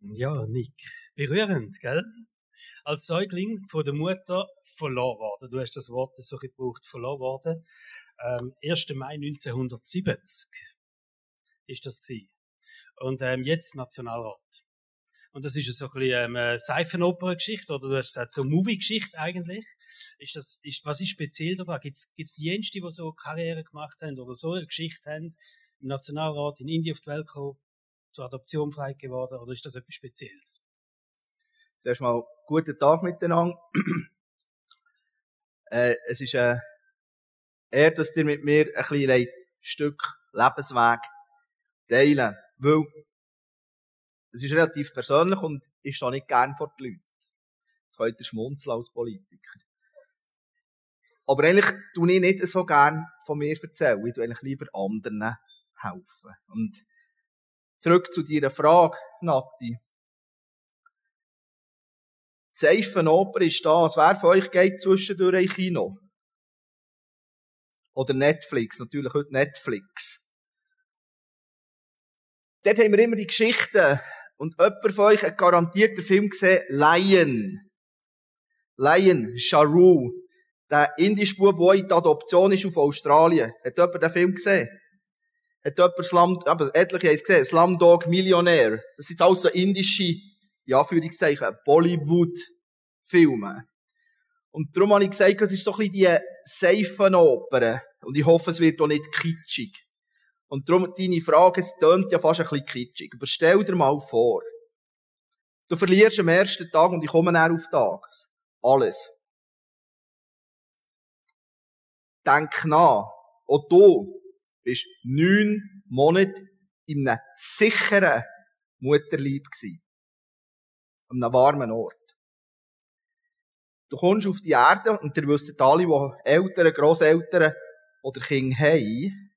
Ja, Nick. Berührend, gell? Als Säugling von der Mutter verloren worden. Du hast das Wort so gebraucht, verloren worden. Ähm, 1. Mai 1970 ist das gewesen. Und ähm, jetzt Nationalrat. Und das ist so ein bisschen ähm, eine Seifenoper-Geschichte, oder du hast gesagt, so Movie-Geschichte eigentlich. Ist das, ist, was ist speziell daran? Gibt es jenste, die so Karriere gemacht haben oder so eine Geschichte haben, im Nationalrat in Indien auf die Welt gekommen, zur Adoption frei geworden, oder ist das etwas Spezielles? Zuerst mal guten Tag miteinander. äh, es ist eine Ehre, dass ihr mit mir ein kleines Stück Lebensweg teilen. Weil es ist relativ persönlich und ich stehe nicht gern vor die Leute. Das könnt ihr schmunzeln als Politiker. Aber eigentlich tue ich nicht so gern von mir erzählen. Ich tue eigentlich lieber anderen helfen. Und zurück zu deiner Frage, Nati. Die Seifenoper ist da. Was wer von euch geht zwischendurch ein Kino? Oder Netflix, natürlich heute Netflix. Dort haben wir immer die Geschichten. Und jemand von euch hat garantiert den Film gesehen, Lion. Lion, Sharu. Der indische Bub, der in die Adoption ist auf Australien. Hat jemand den Film gesehen? Hat jemand Slum, aber etliche haben es gesehen, Slumdog Millionär. Das sind alles so indische, ja, Führungszeichen, Bollywood-Filme. Und darum habe ich gesagt, es ist so ein bisschen die Seifenoper. Und ich hoffe, es wird auch nicht kitschig. Und darum deine Frage, es tönt ja fast ein bisschen kitschig. Aber stell dir mal vor, du verlierst am ersten Tag und ich komme näher auf Tag. Alles. Denk nach. Auch du bist neun Monate in einem sicheren Mutterlieb gewesen. An einem warmen Ort. Du kommst auf die Erde und ihr wisst alle, die Eltern, Grosseltern oder Kinder haben,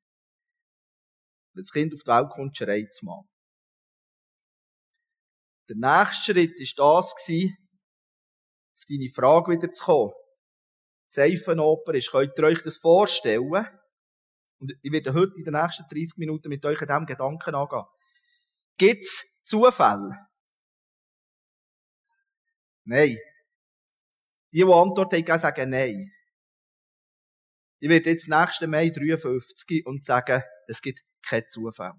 wenn das Kind auf die Welt kommt, schreit es mal. Der nächste Schritt war das, auf deine Frage wieder zu kommen. Die Seifenoper ist, könnt ihr euch das vorstellen? Und ich werde heute in den nächsten 30 Minuten mit euch an diesem Gedanken angehen. Gibt es Zufälle? Nein. Die, die Antwort haben, sagen nein. Ich werde jetzt nächsten Mai 53 und sagen, es gibt kein Zufall.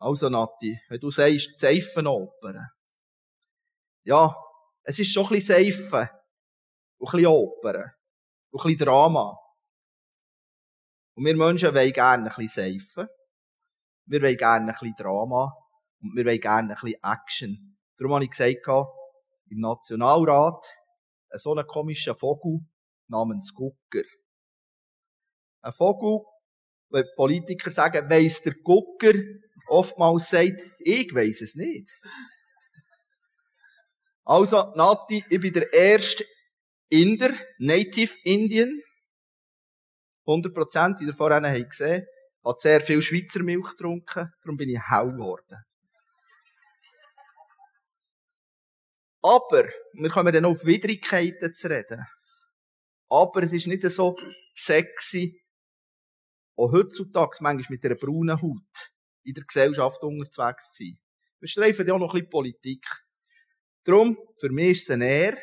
Also, Nati, wenn du sagst, Seifenoper. Ja, es ist schon ein bisschen Seifen. Und ein bisschen Oper. Und ein bisschen Drama. Und wir Menschen wollen gerne ein bisschen Seifen. Wir wollen gerne ein bisschen Drama. Und wir wollen gerne ein bisschen Action. Darum habe ich gesagt, im Nationalrat, so einen komischen Vogel namens Gucker. Ein Vogel, wenn Politiker sagen, weiss der Gucker, oftmals sagt, ich weiss es nicht. Also, Nati, ich bin der erste Inder, Native Indian. 100 Prozent, wie ihr vorhin habt gesehen, hat sehr viel Schweizer Milch getrunken, darum bin ich hell geworden. Aber, wir kommen dann auf Widrigkeiten zu reden. Aber es ist nicht so sexy, auch heutzutage manchmal mit einer braunen Haut in der Gesellschaft unterwegs zu sein. Wir streifen ja auch noch ein bisschen Politik. Darum, für mich ist es eine Ehre,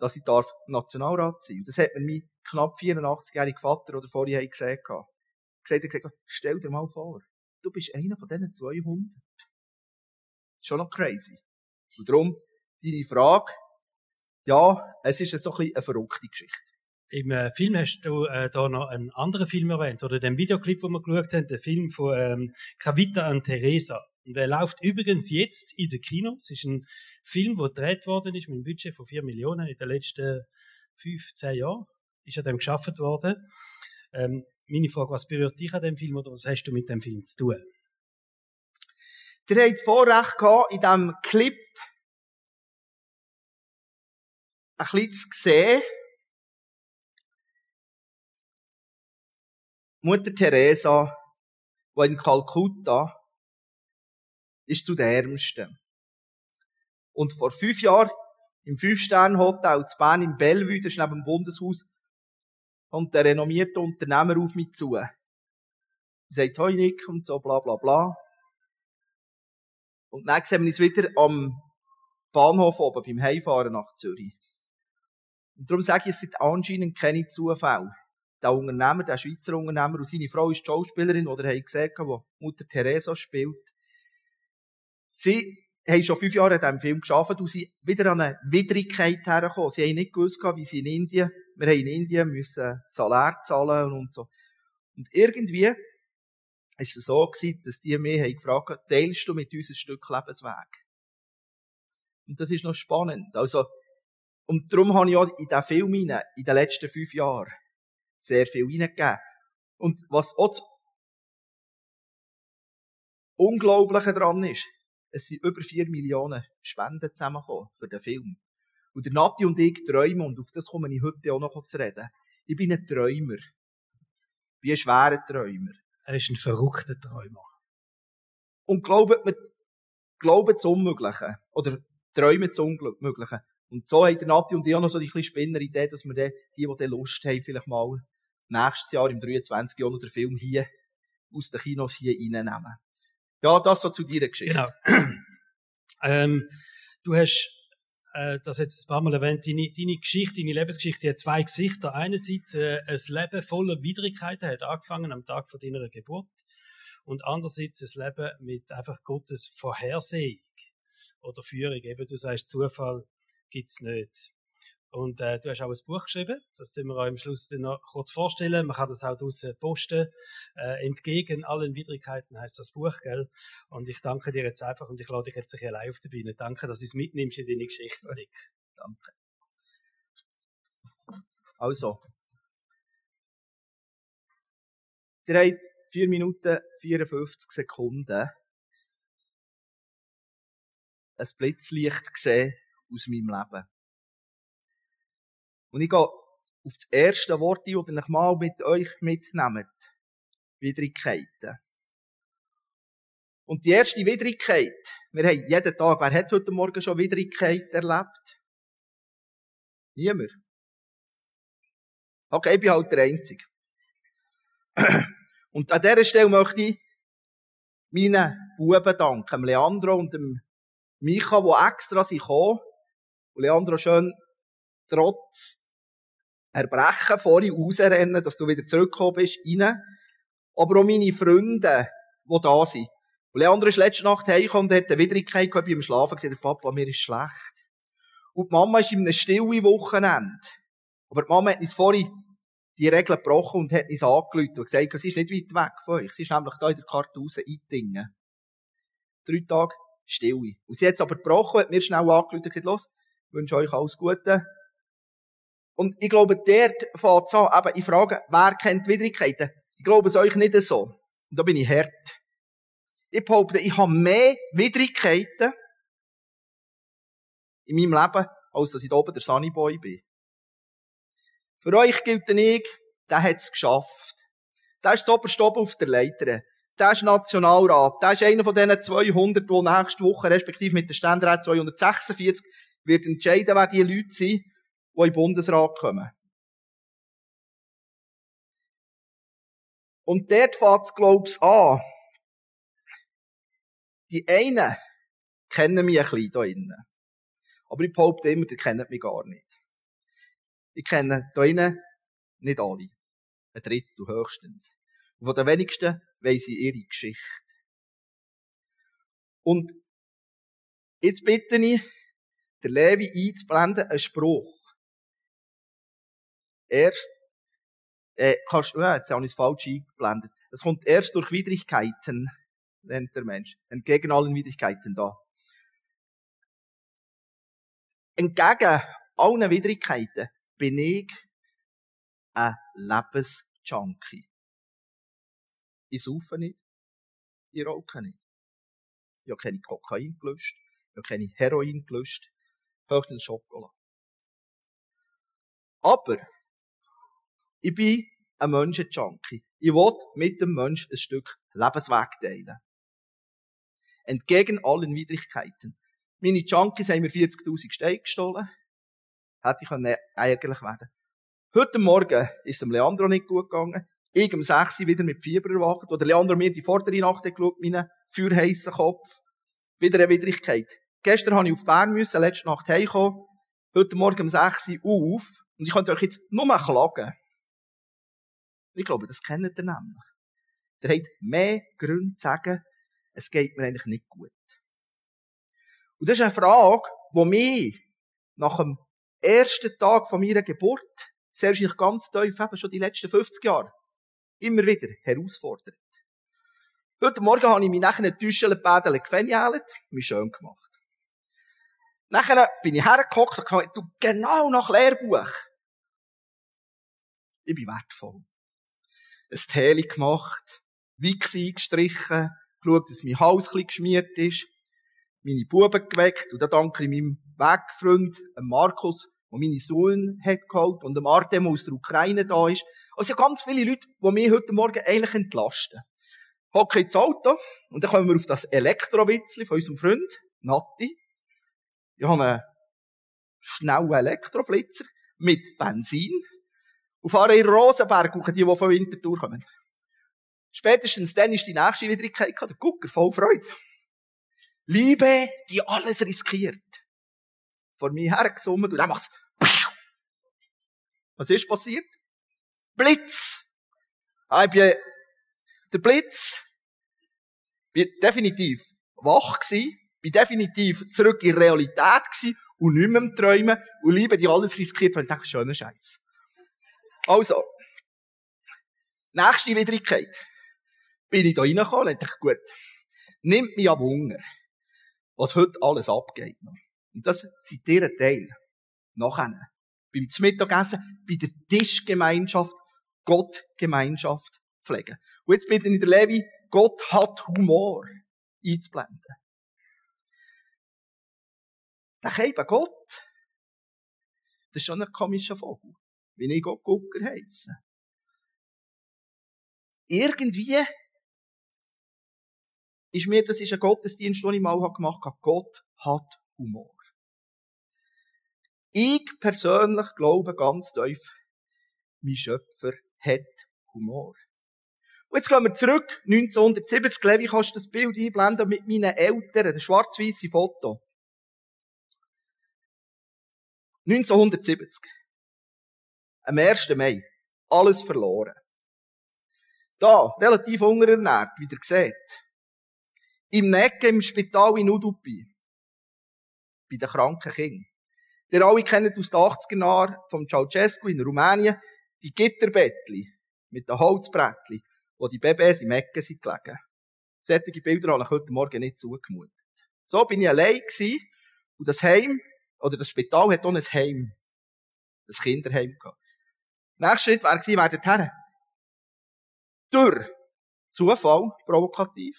dass ich darf Nationalrat sein darf. Das hat mir mein knapp 84-jähriger Vater oder vorher gesehen. Gesagt, er gesagt, stell dir mal vor, du bist einer von diesen 200. Schon noch crazy. Und darum, deine Frage, ja, es ist so ein bisschen eine verrückte Geschichte. Im äh, Film hast du äh, da noch einen anderen Film erwähnt, oder den Videoclip, den wir geschaut haben, der Film von ähm, Kavita und Teresa. Und der läuft übrigens jetzt in den Kinos. Es ist ein Film, der gedreht worden ist mit einem Budget von 4 Millionen in den letzten 15 Jahren. Ist an dem geschaffen worden. Ähm, meine Frage, was berührt dich an dem Film oder was hast du mit dem Film zu tun? Ihr habt das Vorrecht gehabt, in diesem Clip ein bisschen zu sehen, Mutter Teresa, die in Kalkutta ist zu den Ärmsten. Und vor fünf Jahren im Fünf-Sterne-Hotel zu Bern im Bellevue, das ist neben dem Bundeshaus, kommt der renommierte Unternehmer auf mich zu. Und sagt, hoi Nick und so, bla, bla, bla. Und dann sehen wir uns wieder am Bahnhof oben, beim Heimfahren nach Zürich. Und darum sage ich, es sind anscheinend keine Zufälle. Der Unternehmer, der Schweizer Unternehmer und seine Frau ist die Schauspielerin, die ihr gesehen habt, die Mutter Teresa spielt. Sie haben schon fünf Jahre an diesem Film gearbeitet und sind wieder an eine Widrigkeit hergekommen. Sie haben nicht gewusst, wie sie in Indien, wir haben in Indien müssen Salär zahlen und so. Und irgendwie ist es so gewesen, dass die mich haben gefragt haben, teilst du mit uns ein Stück Lebensweg? Und das ist noch spannend. Also, und darum habe ich auch in diesen Film in den letzten fünf Jahren sehr viel hineingegeben. Und was auch das Unglaubliche daran ist, es sind über vier Millionen Spenden zusammengekommen für den Film. Und der Nati und ich träumen, und auf das komme ich heute auch noch zu reden. Ich bin ein Träumer. Ich bin ein schwerer Träumer. Er ist ein verrückter Träumer. Und glaubt mir, glaubt das Unmögliche. Oder träumen das Unmögliche. Und so haben der Nati und ich auch noch so die kleine Spinneridee, dass wir dann, die, die dann Lust haben, vielleicht mal nächstes Jahr im 23. Jahr noch den Film hier aus den Kinos hier reinnehmen. Ja, das so zu deiner Geschichte. Genau. ähm, du hast äh, das jetzt ein paar Mal erwähnt, deine, deine Geschichte, deine Lebensgeschichte hat zwei Gesichter. Einerseits äh, ein Leben voller Widrigkeiten hat angefangen am Tag von deiner Geburt und andererseits ein Leben mit einfach Gottes Vorhersehung oder Führung. Eben, du sagst, Zufall gibt's nicht. Und äh, du hast auch ein Buch geschrieben, das wir euch am Schluss dann noch kurz vorstellen. Man kann das auch draussen posten. Äh, Entgegen allen Widrigkeiten heißt das Buch, gell? Und ich danke dir jetzt einfach und ich lade dich jetzt ein allein auf die Bühne. Danke, dass du es mitnimmst in deine Geschichte, Nick. Danke. Also. Ihr habt 4 Minuten 54 Sekunden ein Blitzlicht gesehen aus meinem Leben. Und ich gehe auf das erste Wort ein, das ich mal mit euch mitnehmt. Widrigkeiten. Und die erste Widrigkeit, wir haben jeden Tag, wer hat heute Morgen schon Widrigkeit erlebt? Niemand. Okay, ich bin halt der Einzige. Und an dieser Stelle möchte ich meinen Buben danken, Leandro und dem Micha, die extra sind gekommen. Und Leandro schön trotz Erbrechen vorhin rausrennen, dass du wieder zurückgekommen bist, rein. Aber auch meine Freunde, die da sind. Und Leandro ist letzte Nacht heimgekommen und hat eine Widrigkeit gehabt beim Schlafen gesagt, Papa, mir ist schlecht. Und die Mama ist in einem stillen Wochenende. Aber die Mama hat uns vorhin die Regeln gebrochen und hat uns angelüht und gesagt, sie ist nicht weit weg von euch. Sie ist nämlich da in der Karte raus eingedingen. Drei Tage Stille. Und sie hat es aber gebrochen, hat mir schnell angelüht und gesagt, los, ich wünsche euch alles Gute. Und ich glaube, dort fängt es an, eben, ich frage, wer kennt Widrigkeiten? Ich glaube es euch nicht so. Und da bin ich hart. Ich behaupte, ich habe mehr Widrigkeiten in meinem Leben, als dass ich da oben der Sunnyboy bin. Für euch gilt ich, der hat es geschafft. Der ist oberst oben auf der Leiter. Der ist Nationalrat. Der ist einer von diesen 200, die nächste Woche, respektive mit der Ständerat 246, wird entscheiden, wer die Leute sind, die in den Bundesrat kommen. Und dort fängt es, glaube ich, an. Die einen kennen mich ein bisschen hier innen. Aber ich behaupte immer, die kennen mich gar nicht. Ich kenne hier innen nicht alle. Ein Drittel höchstens. Und von den wenigsten weiss ich ihre Geschichte. Und jetzt bitte ich, der Levi einzublenden, einen Spruch. Erst, äh, kannst, äh, jetzt habe ich es falsch eingeblendet. Es kommt erst durch Widrigkeiten, nennt der Mensch. Entgegen allen Widrigkeiten da. Entgegen allen Widrigkeiten bin ich ein Lebensjunkie. Ich saufe nicht. Ich rauche nicht. Ich habe keine Kokain gelöscht. Ich habe keine Heroin gelöscht. Höchstens Schokolade. Aber ich bin ein Menschenjunkie. Ich will mit dem Menschen ein Stück Lebensweg teilen. Entgegen allen Widrigkeiten. Meine Junkies haben mir 40.000 Steine gestohlen. Hätte ich eigentlich werden Heute Morgen ist es dem Leandro nicht gut gegangen. Ich um 6 Uhr wieder mit Fieber erwacht. Oder Leandro mir die vordere Nacht geschaut, meinen feuerheissen Kopf. Wieder eine Widrigkeit. Gestern habe ich auf Bern müssen, letzte Nacht heimkommen, heute Morgen um 6 Uhr auf, und ich könnte euch jetzt nur mal klagen. Ich glaube, das kennt ihr nämlich. Der hat mehr Gründe zu sagen, es geht mir eigentlich nicht gut. Und das ist eine Frage, die mich nach dem ersten Tag von meiner Geburt, sehr wahrscheinlich ganz tief, eben schon die letzten 50 Jahre, immer wieder herausfordert. Heute Morgen habe ich mich nachher ein Täuschelpädel gefängelt, mich schön gemacht. Nachher bin ich hergehockt und gesagt, du, genau nach Lehrbuch. Ich bin wertvoll. Ein Teli gemacht, Wichs eingestrichen, geschaut, dass mein Haus ein geschmiert ist, meine Buben geweckt und dann danke ich meinem Wegfreund, Markus, der meine Sohn hat geholt und dem Artem aus der Ukraine da ist. Also ganz viele Leute, die mich heute Morgen eigentlich entlasten. Hocke ins Auto und dann kommen wir auf das Elektrowitzli von unserem Freund, Natti. Ich habe einen schnellen Elektroflitzer mit Benzin fahre in Rosenberg, die, die von Winterthur kommen. Spätestens dann ist die nächste Widrigkeit der Gucker voll Freude. Liebe, die alles riskiert. Vor mir hergesummt und dann macht's Was ist passiert? Blitz! Ah, ich bin, der Blitz, bin definitiv wach gsi, bin definitiv zurück in Realität gsi und nicht mehr im Träumen und Liebe, die alles riskiert, weil ich denke, schöner Scheiß. Also, nächste Widrigkeit bin ich da reingekommen und gut, nimmt mich an Wunder, was heute alles abgeht. Und das sind ihr Teil. Nachher. Beim Mittagessen, bei der Tischgemeinschaft, Gottgemeinschaft pflegen. Und jetzt bitte ich der Levi, Gott hat Humor einzublenden. Der Keiben Gott, das ist schon ein komischer Vogel, wie ich Gott Gucker heisse. Irgendwie ist mir, das ist ein Gottesdienst, den ich mal gemacht habe. Gott hat Humor. Ich persönlich glaube ganz tief, mein Schöpfer hat Humor. Und jetzt gehen wir zurück, 1970, Levi, kannst du das Bild einblenden mit meinen Eltern, das schwarz-weiße Foto. 1970. Am 1. Mai. Alles verloren. Da, relativ unterernährt, wie ihr seht im Necken im Spital in Udupi. Bei den kranken Kindern. Der alle kennen aus den 80er Jahren vom Ceausescu in Rumänien die Gitterbettli mit den Holzbrettli, wo die Babys im Ecken sind gelegen. Solche Bilder habe ich heute Morgen nicht zugemutet. So bin ich allein gewesen und das Heim, oder das Spital hat auch ein Heim. Ein Kinderheim gehabt. Nächster Schritt wäre gewesen, wer dorthin? Durch Zufall, provokativ,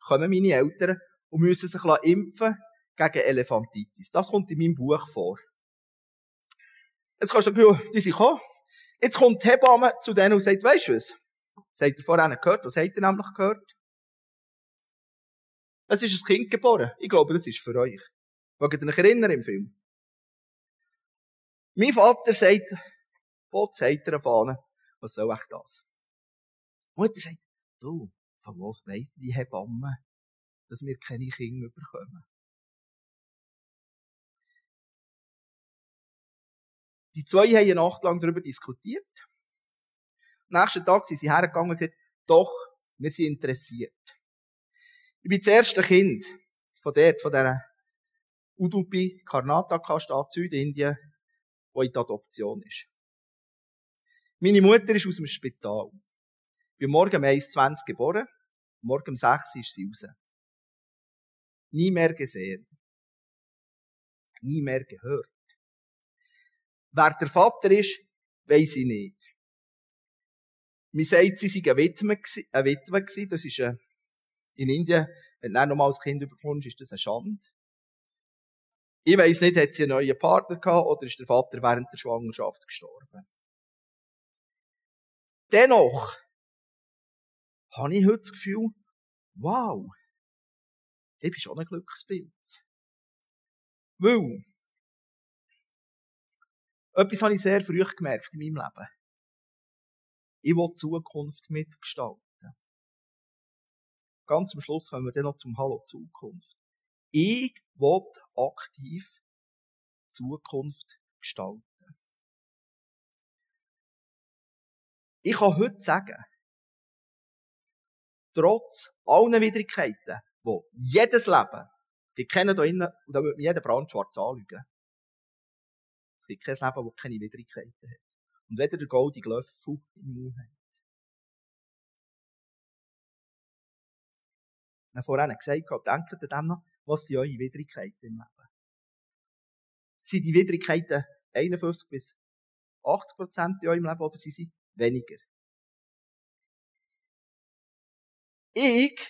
kommen meine Eltern und müssen sich impfen gegen Elefantitis. Das kommt in meinem Buch vor. Jetzt kannst du sagen, die sind gekommen. Jetzt kommt die Hebamme zu denen und sagt, weisst du was? Sagt ihr vorher gehört? Was habt ihr nämlich gehört? Es ist ein Kind geboren. Ich glaube, das ist für euch. Wollt ihr euch erinnern im Film? Mein Vater sagt, Gott sagt er Fahne, was soll echt das? Die Mutter sagt, du, von was weiss die Hebamme, dass wir keine Kinder bekommen? Die zwei haben eine Nacht lang darüber diskutiert. Am nächsten Tag sind sie hergegangen und gesagt, doch, wir sind interessiert. Ich bin das erste Kind von dort, von dieser Udupi Karnataka-Stadt Südindien, wo in der Adoption ist. Meine Mutter ist aus dem Spital bin morgen um 1.20 geboren, morgen um 6 ist sie raus. Nie mehr gesehen. Nie mehr gehört. Wer der Vater ist, weiss ich nicht. Man sagt, sie sei eine Witwe, gewesen. Das ist eine, in Indien, wenn du nochmal als Kind überkommst, ist das eine Schande. Ich weiss nicht, hat sie einen neuen Partner gehabt oder ist der Vater während der Schwangerschaft gestorben. Dennoch habe ich heute das Gefühl, wow, ich bin schon ein Glücksbild. Weil, etwas habe ich sehr früh gemerkt in meinem Leben. Ich will die Zukunft mitgestalten. Ganz am Schluss kommen wir dann noch zum Hallo Zukunft. Ich will aktiv Zukunft gestalten. Ich kann heute sagen, trotz allen Widrigkeiten, wo jedes Leben, die kennen da innen, und da würde mir jeder Brand schwarz anlügen. Es gibt kein Leben, das keine Widrigkeiten hat. Und weder der goldige Löffel im Mund hat. Ich habe vorhin gesagt, denkt an dem noch, was sind eure Widrigkeiten im Leben? Sind die Widrigkeiten 51 bis 80 Prozent in eurem Leben oder sind sie weniger? Ich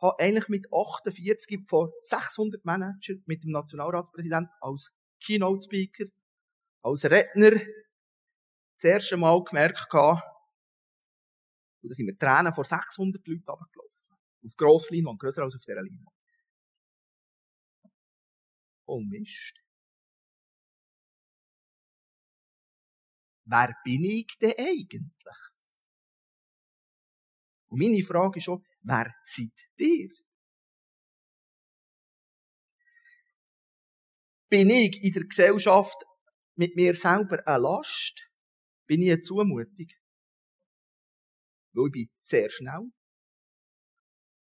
habe eigentlich mit 48 von 600 Managern mit dem Nationalratspräsidenten als Keynote Speaker, als Redner das erste Mal gemerkt da sind wir Tränen vor 600 Leuten runtergelaufen. Auf Grossleinwand, grösser als auf dieser Leinwand. Oh Mist. Wer bin ich denn eigentlich? Und meine Frage ist schon, wer seid ihr? Bin ich in der Gesellschaft mit mir selber eine Last? Bin ich eine Zumutung? Weil ich bin sehr schnell.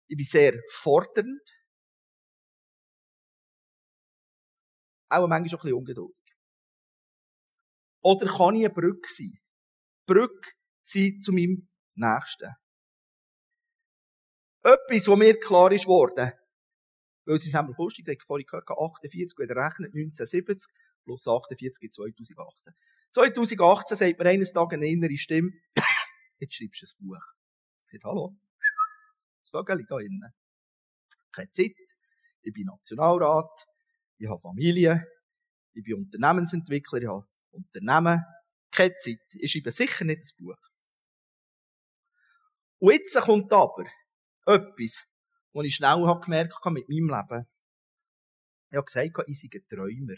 Ich bin sehr fordernd. Auch manchmal ein bisschen ungeduldig. Oder kann ich eine Brücke sein? Brücke sein zu meinem Nächsten. Etwas, was mir klar ist worden, weil es ist nämlich lustig, ich habe vorhin gehört, 48, wenn ihr rechnet, 1970 plus 48 2018. 2018 sagt mir eines Tages eine innere Stimme, jetzt schreibst du ein Buch. Ich sage, hallo, das Vögel da innen. Keine Zeit, ich bin Nationalrat, ich habe Familie, ich bin Unternehmensentwickler, ich habe Unternehmen, keine Zeit. Ich schreibe sicher nicht ein Buch. Und jetzt kommt aber etwas, was ich schnell habe gemerkt habe mit meinem Leben. Ich habe gesagt, ich sei ein Träumer.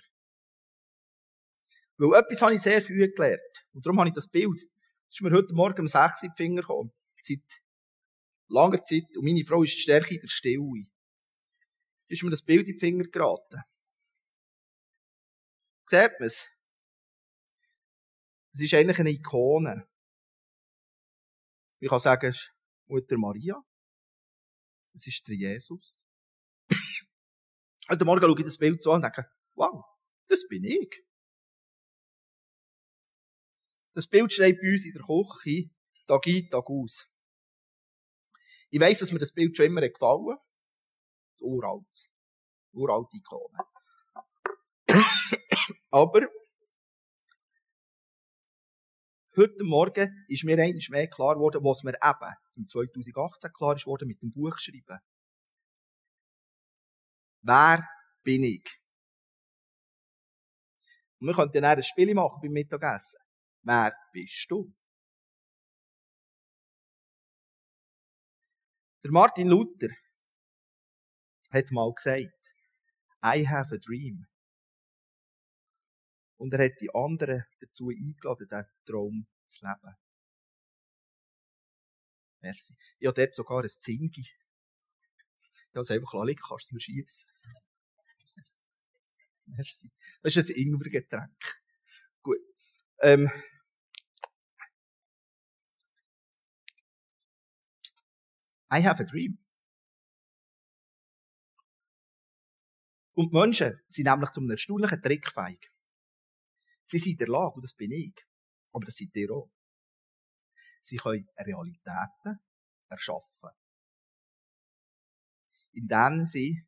Weil etwas habe ich sehr früh gelernt. Und darum habe ich das Bild. Das ist mir heute Morgen um 6 Uhr in Finger gekommen. Seit langer Zeit. Und meine Frau ist die Stärke der Stille. Ist mir das Bild in die Finger geraten. Seht man es? Es ist eigentlich eine Ikone. Ich kann sagen, es ist Mutter Maria. Es ist der Jesus. Heute Morgen schaue ich das Bild so an und denke, wow, das bin ich. Das Bild steht bei uns in der Küche, Tag ein, Tag aus. Ich weiss, dass mir das Bild schon immer gefallen hat. Uralt. Uralte Ikone. Aber, heute Morgen ist mir eigentlich mehr klar geworden, was mir eben im 2018 klar ist worden mit dem Buchschreiben. Wer bin ich? Und wir könnten ja ein Spiel machen beim Mittagessen. Wer bist du? Der Martin Luther hat mal gesagt, I have a dream. Und er hat die anderen dazu eingeladen, diesen Traum zu leben. Merci. Ich habe dort sogar ein Zingi. Ich habe es einfach liegen, kannst du mir schiessen. Merci. Das ist ein Ingwergetränk. Gut. Ähm. I have a dream. Und die Menschen sind nämlich zu einem erstaunlichen Trick fähig. Sie sind in der Lage, und das bin ich, aber das seid ihr auch. Sie können Realitäten erschaffen. Indem sie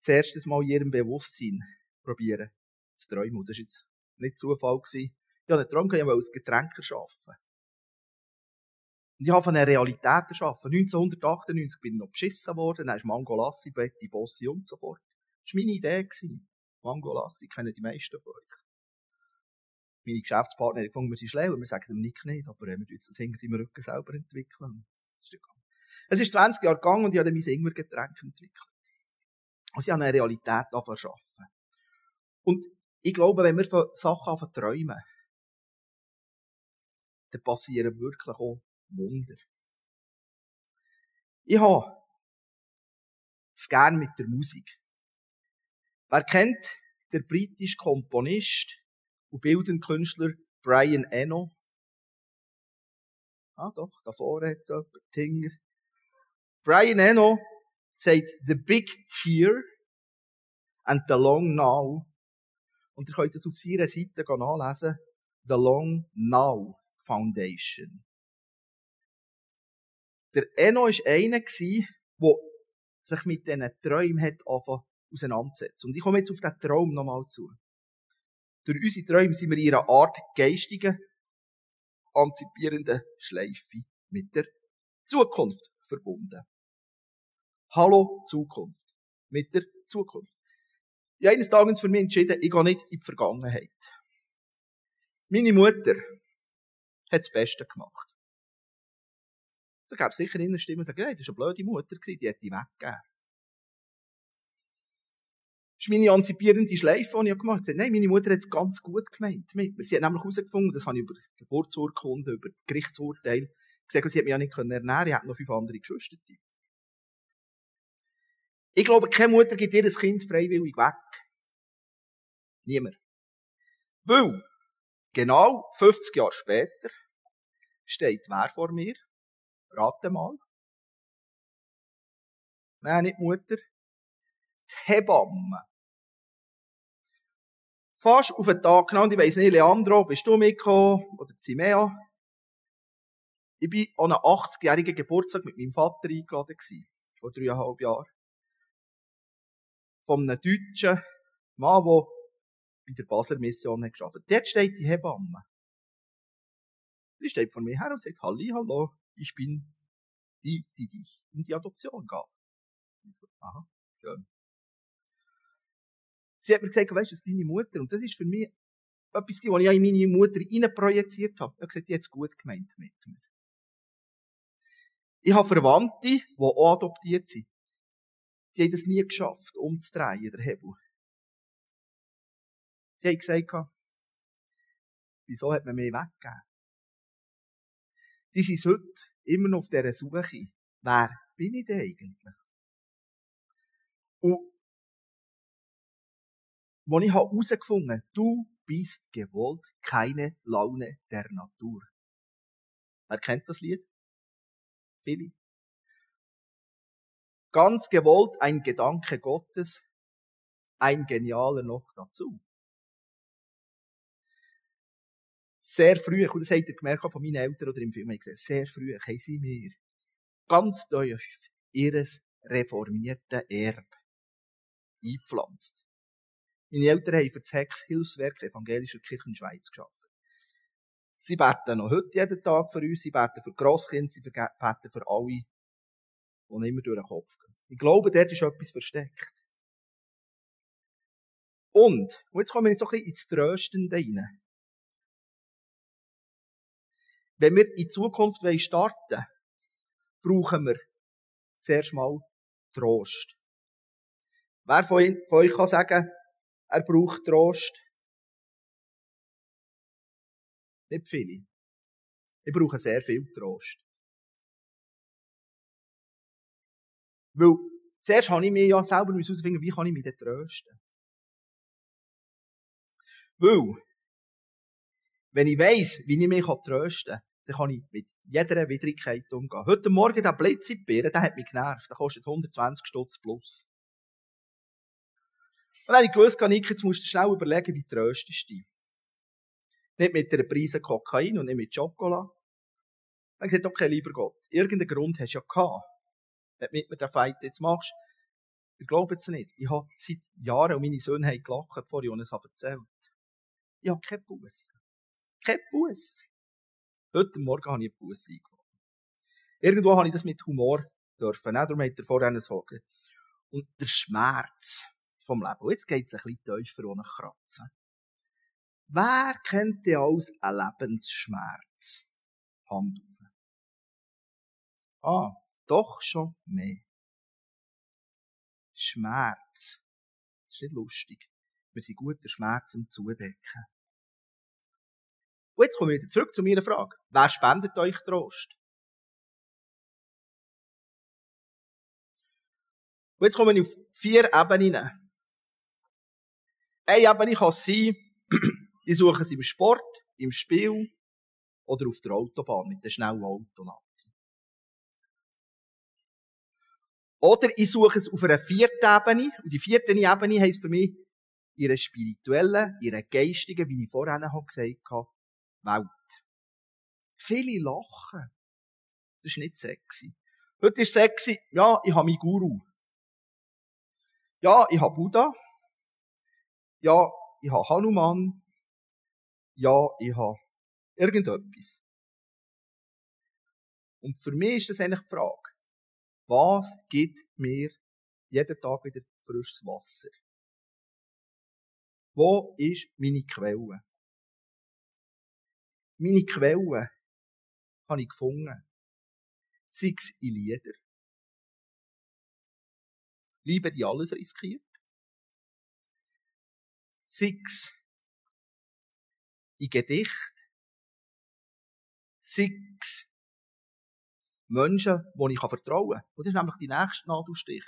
zuerst Mal in ihrem Bewusstsein probieren zu träumen. Das war jetzt nicht Zufall. Gewesen. Ich habe einen Traum, ich wollte ein Getränk erschaffen. Und ich habe von einer Realität erschaffen. 1998 bin ich noch beschissen worden, dann ist Mangolassi, Betty Bossi und so fort. Das war meine Idee. Mangolassi kennen die meisten von euch meine Geschäftspartner gefunden, wir sind schlau, wir sagen dem Nick nicht, aber wir müssen das Singen im Rücken selber entwickeln. Es ist 20 Jahre gegangen und ich habe mein Ingwergetränk entwickelt. Und sie haben eine Realität schaffen. Und ich glaube, wenn wir von Sachen träumen, dann passieren wirklich auch Wunder. Ich habe es gern mit der Musik. Wer kennt den britischen Komponist und bildenden Künstler Brian Eno? Ah, doch, da vorne hat jemand, Tinger. Brian Eno sagt The Big Here and The Long Now. Und ihr könnt das auf seiner Seite nachlesen. The Long Now Foundation. Der Eno war einer, der sich mit diesen Träumen hat auseinanderzusetzen. Und ich komme jetzt auf diesen Traum nochmal zu. Durch unsere Träume sind wir in einer Art geistigen, anzipierenden Schleife mit der Zukunft verbunden. Hallo Zukunft. Mit der Zukunft. Ich habe eines Tages für mich entschieden, ich gehe nicht in die Vergangenheit. Meine Mutter hat das Beste gemacht. Da gab es sicher eine Stimme, die sagt, hey, das war eine blöde Mutter, die hätte ich weggegeben. Ist meine anzipierende Schleife, die ich gemacht habe. Nein, meine Mutter hat es ganz gut gemeint. Sie hat nämlich herausgefunden, das habe ich über Geburtsurkunden, über Gerichtsurteile gesagt, sie hat mich ja nicht ernähren. Ich hatte noch fünf andere Geschwister. Ich glaube, keine Mutter gibt ihr Kind freiwillig weg. Niemand. Weil, genau 50 Jahre später, steht wer vor mir? Rate mal. Nein, nicht Mutter. Die Hebamme. Fast auf den Tag genannt, ich weiss nicht, Leandro, bist du mitgekommen? Oder Zimea? Ich war an einem 80-jährigen Geburtstag mit meinem Vater eingeladen gewesen. Vor dreieinhalb Jahren. Von einem deutschen Mann, der bei der Basler Mission hat gearbeitet. Dort steht die Hebamme. Die steht vor mir her und sagt, Halli, hallo, ich bin die, die dich in die Adoption gab. Und so, aha, schön. Sie hat mir gesagt, weißt du, das ist deine Mutter. Und das ist für mich etwas, was ich in meine Mutter projiziert habe. Ich habe gesagt, die hat es gut gemeint mit mir. Ich habe Verwandte, die auch adoptiert sind. Die haben es nie geschafft, umzudrehen, der Hebel. Sie haben gesagt, wieso hat man mich weggegeben? Die sind heute immer noch auf dieser Suche. Wer bin ich denn eigentlich? Und wo ich herausgefunden habe, du bist gewollt, keine Laune der Natur. Wer kennt das Lied? Viele. Ganz gewollt ein Gedanke Gottes, ein genialer noch dazu. Sehr früh, und das habt ihr gemerkt von meinen Eltern oder im Film gesehen, sehr früh haben sie mir ganz tief ihres reformierten Erb eingepflanzt. Meine Eltern haben für das Hexhilfswerk Evangelischer Kirchen Schweiz geschafft. Sie beten noch heute jeden Tag für uns, sie beten für Grosskinder, sie beten für alle, die immer durch den Kopf gehen. Ich glaube, dort ist etwas versteckt. Und, und jetzt kommen wir so ein bisschen ins Tröstende rein. Wenn wir in Zukunft starten wollen, brauchen wir zuerst mal Trost. Wer von, euch kann sagen, er braucht Trost? Nicht viele. Ich brauche sehr viel Trost. Weil zuerst habe ich mir ja selber herausfinden, wie kann ich mich denn trösten. Weil wenn ich weiss, wie ich mich trösten kann, dann kann ich mit jeder Widrigkeit umgehen. Heute Morgen der Blitz in Bieren, der hat mich genervt. Der kostet 120 Stutz plus. Und dann habe ich gewusst, Nick, jetzt musst du schnell überlegen, wie tröstest du dich. Nicht mit einer Prise Kokain und nicht mit Schokolade. Dann gesagt, okay, lieber Gott, irgendeinen Grund hast du ja gehabt, wenn du mir den Fight jetzt machst. Ihr glaubt es nicht. Ich habe seit Jahren, und meine Söhne haben gelacht, bevor ich ihnen erzählt Ich habe keine Busse kein Buß. Heute Morgen habe ich einen Buß eingefangen. Irgendwo habe ich das mit Humor dürfen. Darum hat er vorhin sagen. Und der Schmerz vom Leben. Und jetzt geht es ein bisschen tiefer ohne Kratzen. Wer kennt denn alles einen Lebensschmerz? Hand auf. Ah, doch schon mehr. Schmerz. Das ist nicht lustig. Wir sind gut, den Schmerz zum Zudecken. Und jetzt komme ich wieder zurück zu meiner Frage. Wer spendet euch Trost? Und jetzt kommen wir auf vier Ebenen. Eine Ebene kann sein, ich suche es im Sport, im Spiel oder auf der Autobahn mit dem schnellen Auto. Oder ich suche es auf einer vierten Ebene. Und die vierte Ebene heisst für mich ihre spirituelle, ihre geistige, wie ich vorhin gesagt habe, Welt. Viele lachen. Das ist nicht sexy. Heute ist sexy, ja, ich habe meinen Guru. Ja, ich habe Buddha. Ja, ich habe Hanuman. Ja, ich habe irgendetwas. Und für mich ist das eigentlich die Frage. Was gibt mir jeden Tag wieder frisches Wasser? Wo ist meine Quelle? Meine Quelle habe ich gefunden. Sei es in Lieder. Liebe, die alles riskiert. Sei es in Gedicht. Sei es Menschen, denen ich vertrauen kann. Und das ist nämlich die nächste Nadelstich.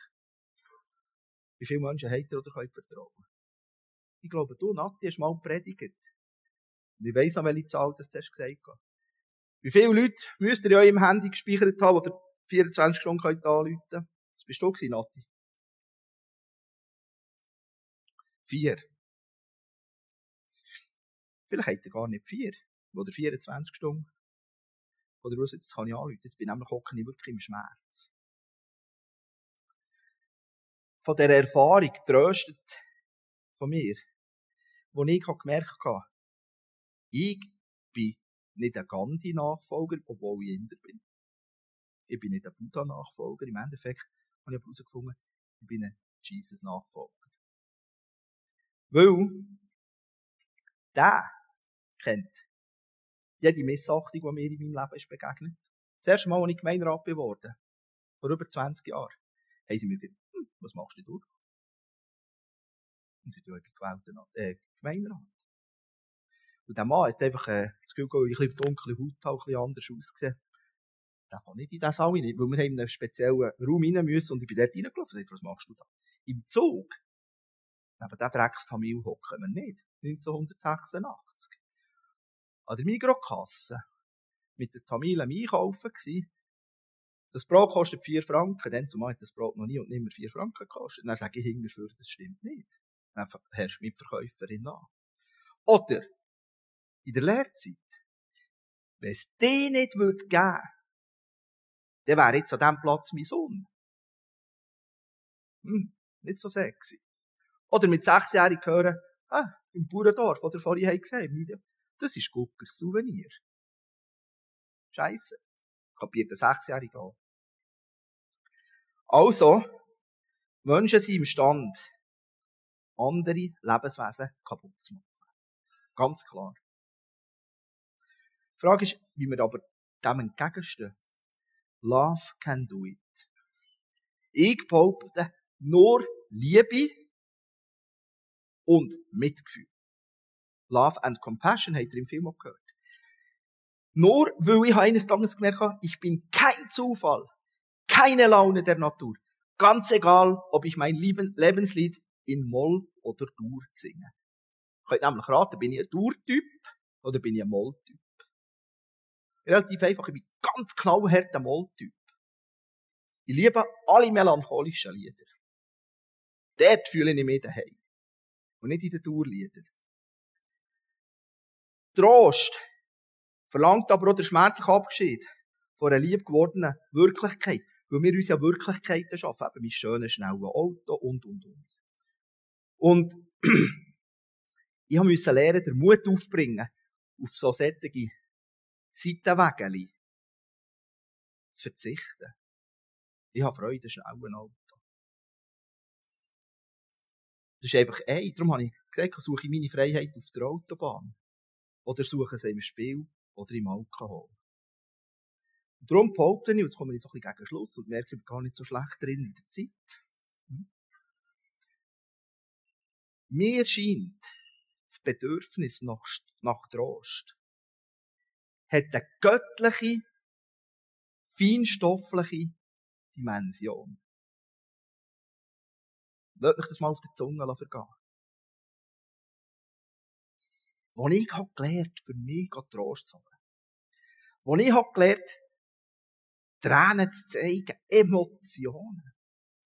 Wie viele Menschen habt ihr oder könnt vertrauen? Ich glaube, du, Nati, hast mal predigt. Und ich weiss noch, welche Zahl das du gesagt hast. Wie viele Leute müsst ihr in eurem Handy gespeichert haben, oder 24 Stunden könnt anrufen? Das bist du Nati. Vier. Vielleicht habt ihr gar nicht vier. Oder 24 Stunden. Oder was, jetzt kann ich anrufen. Jetzt bin ich nämlich hocken wirklich im Schmerz. Von dieser Erfahrung tröstet von mir, wo ich gemerkt habe, ich bin nicht ein Gandhi-Nachfolger, obwohl ich Inder bin. Ich bin nicht ein Buddha-Nachfolger. Im Endeffekt habe ich herausgefunden, ich bin ein Jesus-Nachfolger. Weil, der kennt jede Missachtung, die mir in meinem Leben ist begegnet. Das erste Mal, als ich Gemeinderat geworden vor über 20 Jahren, haben sie mir gesagt, hm, was machst du durch? Und ich bin gewählt, äh, Gemeinderat. Und der Mann hat einfach äh, das Gefühl, ich ein bisschen dunkle Haut habe, ein bisschen anders ausgesehen. Der kann nicht in diesen Saal rein, weil wir haben in einen speziellen Raum rein müssen und ich bin dort reingelaufen und gesagt, was machst du da? Im Zug, neben dem Dreckstamil hocken wir nicht. 1986 an der Mikrokasse mit der Tamil am Einkaufen gewesen. Das Brot kostet 4 Franken. Dann zumal hat das Brot noch nie und nimmer 4 Franken gekostet. dann sage ich hinterher, das stimmt nicht. Dann herrscht Mitverkäuferin an. Oder, in der Lehrzeit, wenn es die nicht würde geben, dann wäre jetzt an diesem Platz mein Sohn. Hm, nicht so sexy. Oder mit sechsjährigen hören, ah, im Bauerndorf, oder vorhin haben gesehen, das ist Guckers Souvenir. Scheiße. Kapiert der Sechsjährige auch. Also, Menschen sind imstand, andere Lebenswesen kaputt zu machen. Ganz klar. Die Frage ist, wie wir aber dem entgegenstehen. Love can do it. Ich behaupte, nur Liebe und Mitgefühl. Love and Compassion, habt ihr im Film auch gehört. Nur weil ich eines Tages gemerkt habe, ich bin kein Zufall, keine Laune der Natur. Ganz egal, ob ich mein Lebenslied in Moll oder Dur singe. Ich könnt nämlich raten, bin ich ein Dur-Typ oder bin ich ein Moll-Typ? Relativ einfach, ich bin ganz knallhart ein Moll-Typ. Ich liebe alle melancholischen Lieder. Dort fühle ich mich daheim. Und nicht in den Durliedern. Trost verlangt aber auch der schmerzliche Abschied von einer lieb gewordenen Wirklichkeit. Weil wir uns ja Wirklichkeiten schaffen, eben mit schönen, schnellen Auto und, und, und. Und ich musste lernen, den Mut aufbringen, auf so sättige Seitenwege zu verzichten. Ich habe Freude, schnellen Auto. Das ist einfach, ey, darum habe ich gesagt, ich suche meine Freiheit auf der Autobahn. Oder suchen sie im Spiel oder im Alkohol. Darum behaupte ich, und jetzt komme ich so ein bisschen gegen Schluss und merke, ich bin gar nicht so schlecht drin in der Zeit. Hm? Mir scheint, das Bedürfnis nach, nach Trost hat eine göttliche, feinstoffliche Dimension. Lasst euch das mal auf der Zunge vergehen. Wo ich habe gelernt, für mich Trost zu haben. Wo ich habe gelernt, Tränen zu zeigen, Emotionen.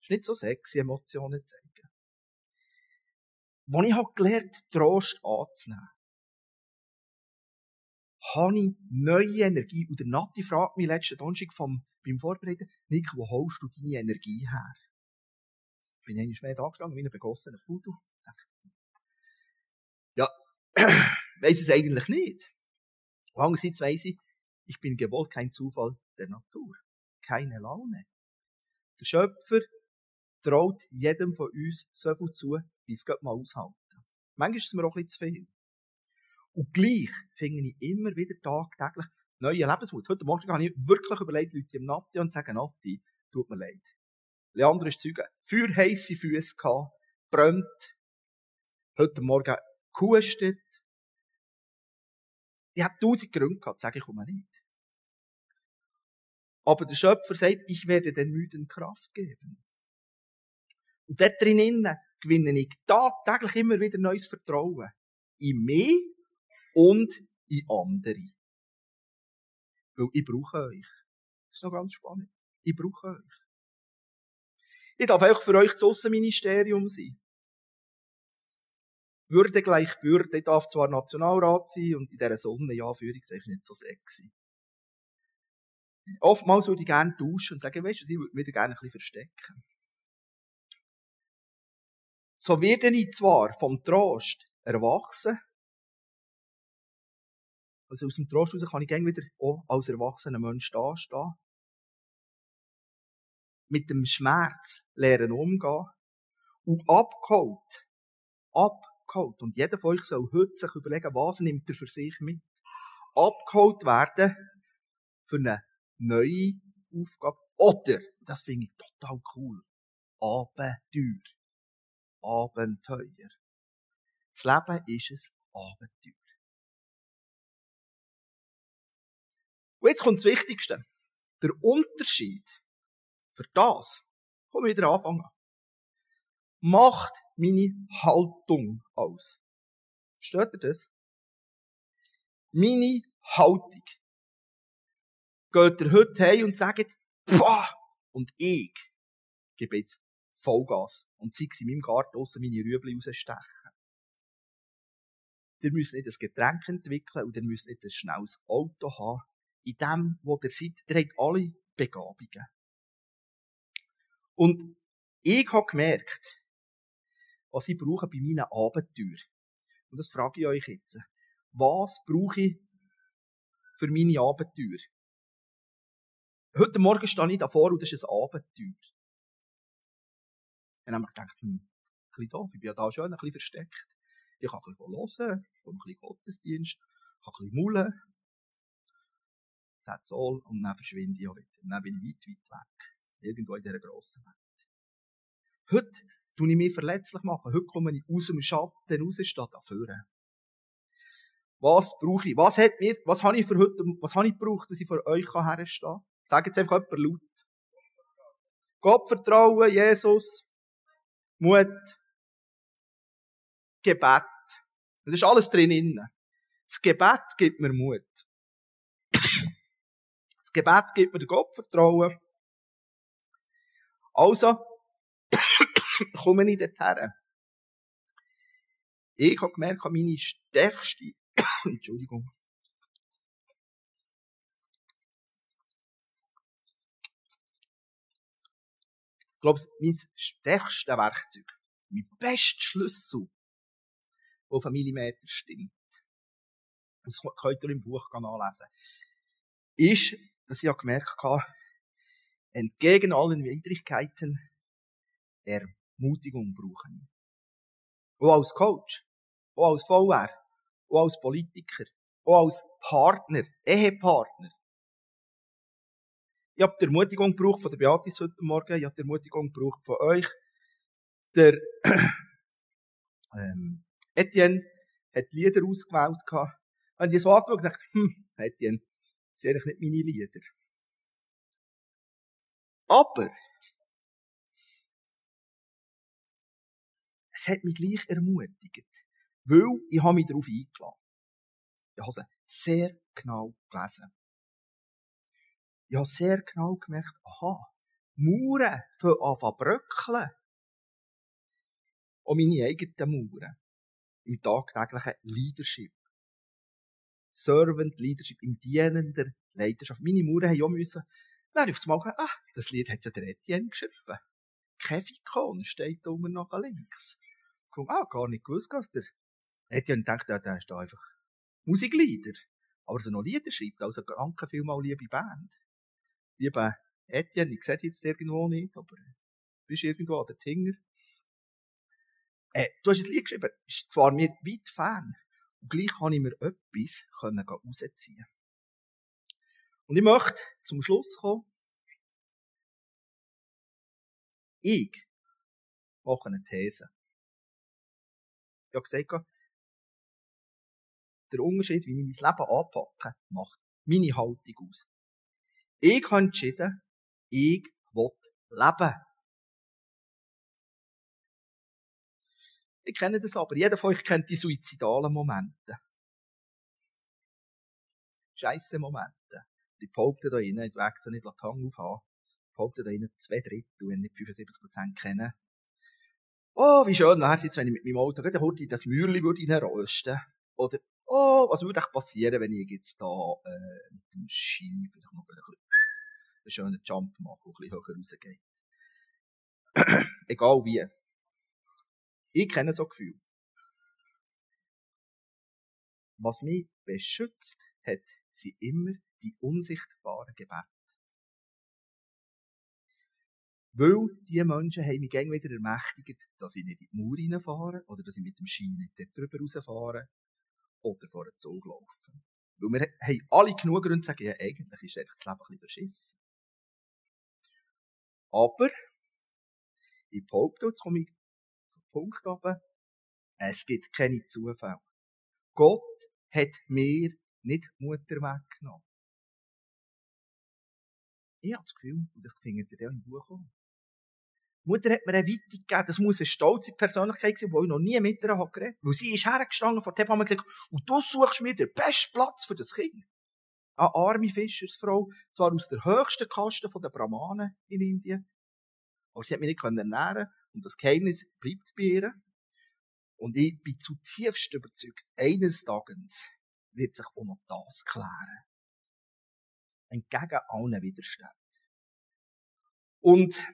Es ist nicht so sexy, Emotionen zu zeigen. Wo ich habe gelernt, Trost anzunehmen habe ich neue Energie. Und der Nati fragt mich letzten Donnerstag vom, beim Vorbereiten, Nick, wo holst du deine Energie her? Ich bin einmal mehr da gestanden, wie ein begossener Pudel. Ja, weiss es eigentlich nicht. Und andererseits weiss ich, ich bin gewollt kein Zufall der Natur. Keine Laune. Der Schöpfer traut jedem von uns so viel zu, wie es mal aushalten. Manchmal ist es mir auch ein bisschen zu viel. Und gleich finde ich immer wieder tagtäglich neue Lebensmut. Heute Morgen habe ich wirklich überlegt, Leute im Nati und sagen, Nati, tut mir leid. Leandro ist Zeuge, für heisse Füße gehabt, brennt, heute Morgen gehustet. Ich habe tausend Gründe gehabt, sage ich komme nicht. Aber der Schöpfer sagt, ich werde den Müden Kraft geben. Und dort drinnen gewinne ich tagtäglich immer wieder neues Vertrauen. In mich und in andere. Weil ich brauche euch. Das ist noch ganz spannend. Ich brauche euch. Ich darf auch für euch das Aussenministerium sein. Würde gleich Bürde. Ich darf zwar Nationalrat sein und in dieser Sonne, ja, Führungszeichen nicht so sexy. Oftmals würde ich gerne tauschen und sagen, weißt du, ich würde mich gerne ein bisschen verstecken. So werde ich zwar vom Trost erwachsen, also aus dem Trost heraus kann ich gerne wieder auch als erwachsener Mensch dastehen. Mit dem Schmerz lernen umgehen. Und abgeholt. Abgeholt. Und jeder von euch soll heute sich überlegen, was nimmt er für sich mit. Abgeholt werden für eine neue Aufgabe. Oder, das finde ich total cool, Abenteuer. Abenteuer. Das Leben ist ein Abenteuer. Und jetzt kommt das Wichtigste. Der Unterschied für das, komm wieder anfangen, macht meine Haltung aus. Versteht ihr das? Meine Haltung. Geht ihr heute heim und sagt, Pah! und ich gebe jetzt Vollgas und zeige in meinem Garten aussen meine Rüebli rausstechen. Ihr müsst nicht ein Getränk entwickeln und ihr müsst nicht ein schnelles Auto haben in dem, wo ihr seid. Ihr habt alle Begabungen. Und ich habe gemerkt, was ich brauche bei meinen Abenteuern. Und das frage ich euch jetzt. Was brauche ich für meine Abenteuer? Heute Morgen stehe ich davor und das ist ein Abenteuer. Ich habe gedacht, hm, ein bisschen doof, ich bin ja da schon ein bisschen versteckt. Ich kann ein bisschen hören, ich ein bisschen Gottesdienst, ich kann ein bisschen maulen, that's all, und dann verschwinde ich auch wieder. Und dann bin ich weit, weit weg. Irgendwo in dieser grossen Welt. Heute tue ich mich verletzlich machen. Heute komme ich aus dem Schatten raus, statt da vorne. Was brauche ich? Was hat mir, was habe ich für heute, was habe ich gebraucht, dass ich vor euch herstehen kann? Sag jetzt einfach jemand laut. Gott vertrauen, Jesus, Mut, Gebet. Das ist alles drin. Das Gebet gibt mir Mut. Das Gebet gibt mir Gott Vertrauen. Also, komme ich dorthin. Ich habe gemerkt, meine stärkste, Entschuldigung, ich glaube, mein stärkstes Werkzeug, mein bestes Schlüssel, der auf einen Millimeter stimmt, das könnt ihr im Buch nachlesen, ist dass ich gemerkt habe, entgegen allen Widrigkeiten Ermutigung brauchen. Auch als Coach, auch als VR, auch als Politiker, auch als Partner, Ehepartner. Ich habe die Ermutigung gebraucht von der Beatis heute Morgen, ich habe die Ermutigung gebraucht von euch. Der ähm, Etienne hat Lieder ausgewählt. Und ich so angeschaut und gesagt, hm, Etienne, das sind eigentlich nicht meine Lieder. Aber, es hat mich gleich ermutigt. Weil ich habe mich darauf eingeladen. Ich habe es sehr genau gelesen. Ich habe sehr genau gemerkt, aha, Mauern für anfangen bröckeln. Und meine eigenen Mauern. Im tagtäglichen Leadership. Servant Leadership, im dienender Leidenschaft. Meine Mauern haben auch müssen, dann aufs Mal, ah, das Lied hat ja der Etienne geschrieben. Kefikon steht da oben nach links. Ich komme, ah, gar nicht gewusst, was der Etienne denkt, der, der ist da einfach Musikleader. Aber so noch Lieder schreibt, also danke vielmal, liebe Band. Liebe Etienne, ich sehe jetzt irgendwo nicht, aber du bist irgendwo an der Tinger. Äh, du hast ein Lied geschrieben, ist zwar mir weit fern, und gleich kann ich mir etwas können rausziehen. Und ich möchte zum Schluss kommen. Ich mache eine These. Ich habe gesagt, der Unterschied, wie ich mein Leben anpacke, macht meine Haltung aus. Ich habe entschieden, ich will leben. Ich kenne das aber. Jeder von euch kennt die suizidalen Momente. Scheisse Momente. Die behaupten da innen, ich werde so nicht Hand aufhaben, behaupten da innen zwei Drittel, wenn nicht 75 Prozent kennen. Oh, wie schön wäre es jetzt, wenn ich mit meinem Auto gerade heute das Mührli würde reinrösten. Oder, oh, was würde eigentlich passieren, wenn ich jetzt da, äh, mit dem Ski vielleicht noch ein bisschen einen schönen Jump mache, der ein bisschen höher rausgeht. Egal wie. Ich kenne so Gefühl. Was mich beschützt hat, sind immer die unsichtbaren Gebete. Weil diese Menschen haben mich gerne wieder ermächtigt, dass ich nicht in die Mauer reinfahre oder dass ich mit dem Ski nicht dort drüber rausfahre oder vor den Zug laufe. Weil wir haben alle genug Gründe zu sagen, ja, eigentlich ist das Leben ein bisschen verschissen. Aber, ich behaupte, jetzt komme ich vom Punkt runter, es gibt keine Zufälle. Gott hat mir nicht Mutter weggenommen. Ich habe das Gefühl, und das findet ihr ja im Buch auch. Mutter hat mir eine Weite gegeben, das muss eine stolze Persönlichkeit sein, die ich noch nie mit ihr geredet habe. Weil sie ist hergestanden vor dem haben wir gesagt, und du suchst mir den besten Platz für das Kind. Eine arme Fischersfrau, zwar aus der höchsten Kaste der Brahmanen in Indien, aber sie hat mich nicht ernähren und das Geheimnis bleibt bei ihr. Und ich bin zutiefst überzeugt, eines Tages wird sich auch noch das klären. Entgegen allen Widerständen. Und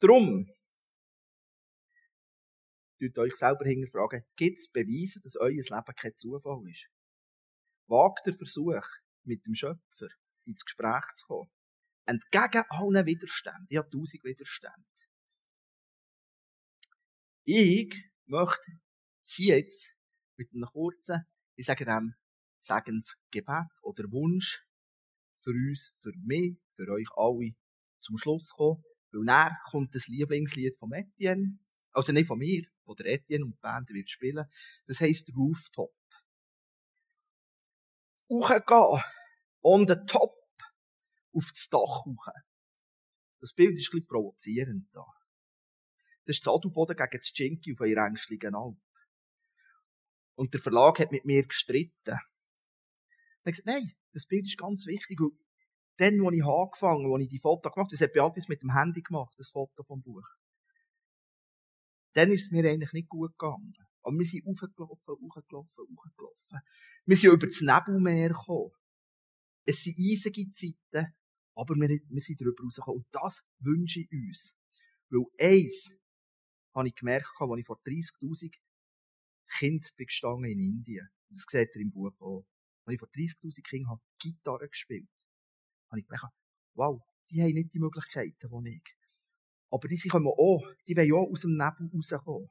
darum, tut euch selber hinterfragen, gibt es Beweise, dass euer Leben kein Zufall ist? Wagt der Versuch, mit dem Schöpfer ins Gespräch zu kommen. Entgegen allen Widerständen. Ich habe tausend Widerstände. Ich möchte hier jetzt mit einem kurzen, ich sage dem, Segensgebet oder Wunsch für uns, für mich, für euch alle zum Schluss kommen. Weil näher kommt das Lieblingslied von Etienne. Also nicht von mir, wo der Etienne und die Band wird spielen. Das heisst Rooftop. Hochgehen. On the top. Auf das Dach hoch. Das Bild ist ein bisschen provozierend da. Das ist das Adelboden gegen das Jinky auf eurer ängstlichen Alp. Und der Verlag hat mit mir gestritten. Er hat gesagt, nein, das Bild ist ganz wichtig. Und dann, als ich angefangen habe, als ich die Foto gemacht habe, das hat Beatrice mit dem Handy gemacht, das Foto vom Buch. Dann ist es mir eigentlich nicht gut gegangen. Aber wir sind hochgelaufen, hochgelaufen, hochgelaufen. Wir sind über das Nebelmeer gekommen. Es sind eisige Zeiten, aber wir, wir sind darüber rausgekommen. Und das wünsche ich uns. Weil eins habe ich gemerkt, als ich vor 30.000 Kindern gestanden in Indien. Das seht ihr im Buch auch. Als ich vor 30.000 Kindern Gitarre gespielt habe ich gemerkt, wow, die haben nicht die Möglichkeiten, die ich. Aber die kommen auch, die wollen auch aus dem Nebel rauskommen.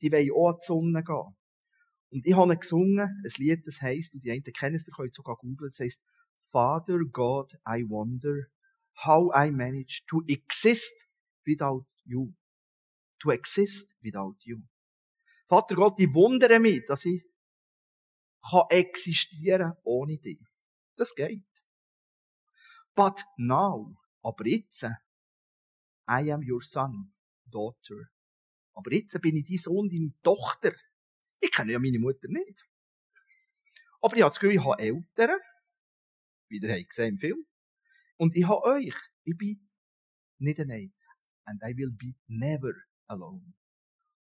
Die wollen auch an die Sonne gehen. Und ich habe gesungen, ein Lied, das heisst, und die einen kennen es, ihr könnt sogar googeln, das heisst, Father God, I wonder how I manage to exist without you. To exist without you. Vater Gott, ich wundere mich, dass ich kann existieren ohne dich. Das geht. But now, aber jetzt, I am your son, daughter. Aber jetzt bin ich dein Sohn, deine Tochter. Ich kenne ja meine Mutter nicht. Aber ich habe das Gefühl, ich habe Eltern, wie habt gesehen im Film. Und ich habe euch. Ich bin nicht allein. And I will be never alone.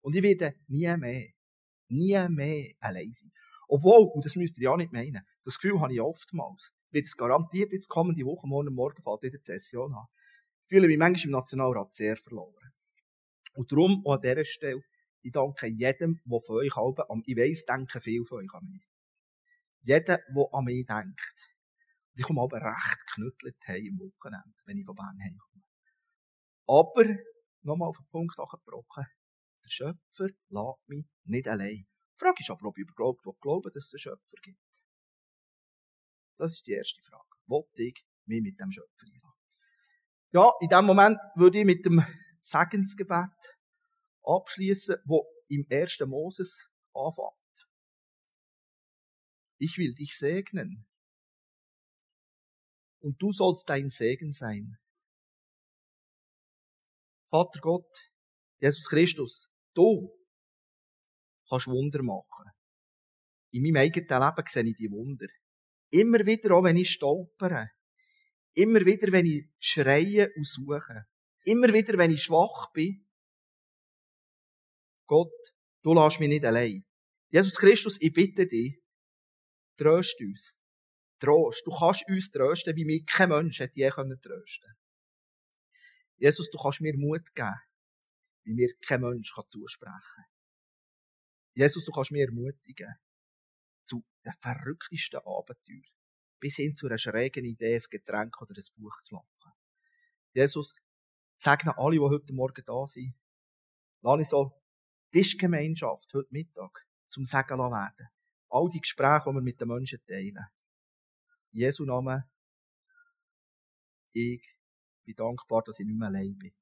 Und ich werde nie mehr, nie mehr allein sein. Obwohl, und das müsst ihr ja nicht meinen, das Gefühl habe ich oftmals, wird es garantiert jetzt kommende Woche, morgen Morgen fällt wieder die Session haben. Ich fühle mich manchmal im Nationalrat sehr verloren. Und darum auch an dieser Stelle, ich danke jedem, der von euch halb, ich weiss, denken viel von euch an mich. Jeder, der an mich denkt. Und ich komme aber recht knüttelt heim im Wochenende, wenn ich von Bern heimkomme. Aber, nochmal auf den Punkt angebrochen, der Schöpfer lässt mich nicht allein. Die Frage ist aber, ob ich überhaupt glaube, dass es einen Schöpfer gibt. Das ist die erste Frage. Wollte ich mich mit dem Schöpfer einladen? Ja, in dem Moment würde ich mit dem Segensgebet abschließen, wo im ersten Moses anfängt. Ich will dich segnen. Und du sollst dein Segen sein. Vater Gott, Jesus Christus, du kannst Wunder machen. In meinem eigenen Leben sehe ich die Wunder. Immer wieder, auch wenn ich stolpere. Immer wieder, wenn ich schreie und suche. Immer wieder, wenn ich schwach bin. Gott, du lässt mich nicht allein. Jesus Christus, ich bitte dich, tröst uns. Trost. Du kannst uns trösten, wie mich kein Mensch hätte je trösten können. Jesus, du kannst mir Mut geben, wie mir kein Mensch zusprechen kann. Jesus, du kannst mir ermutigen zu den verrücktesten Abenteuern, bis hin zu einer schrägen Idee, ein Getränk oder ein Buch zu machen. Jesus, segne alle, die heute Morgen da sind. Lass ich so Tischgemeinschaft heute Mittag zum Segen werden. All die Gespräche, die wir mit den Menschen teilen. In Jesu Namen, ich bin dankbar, dass ich nicht mehr allein bin.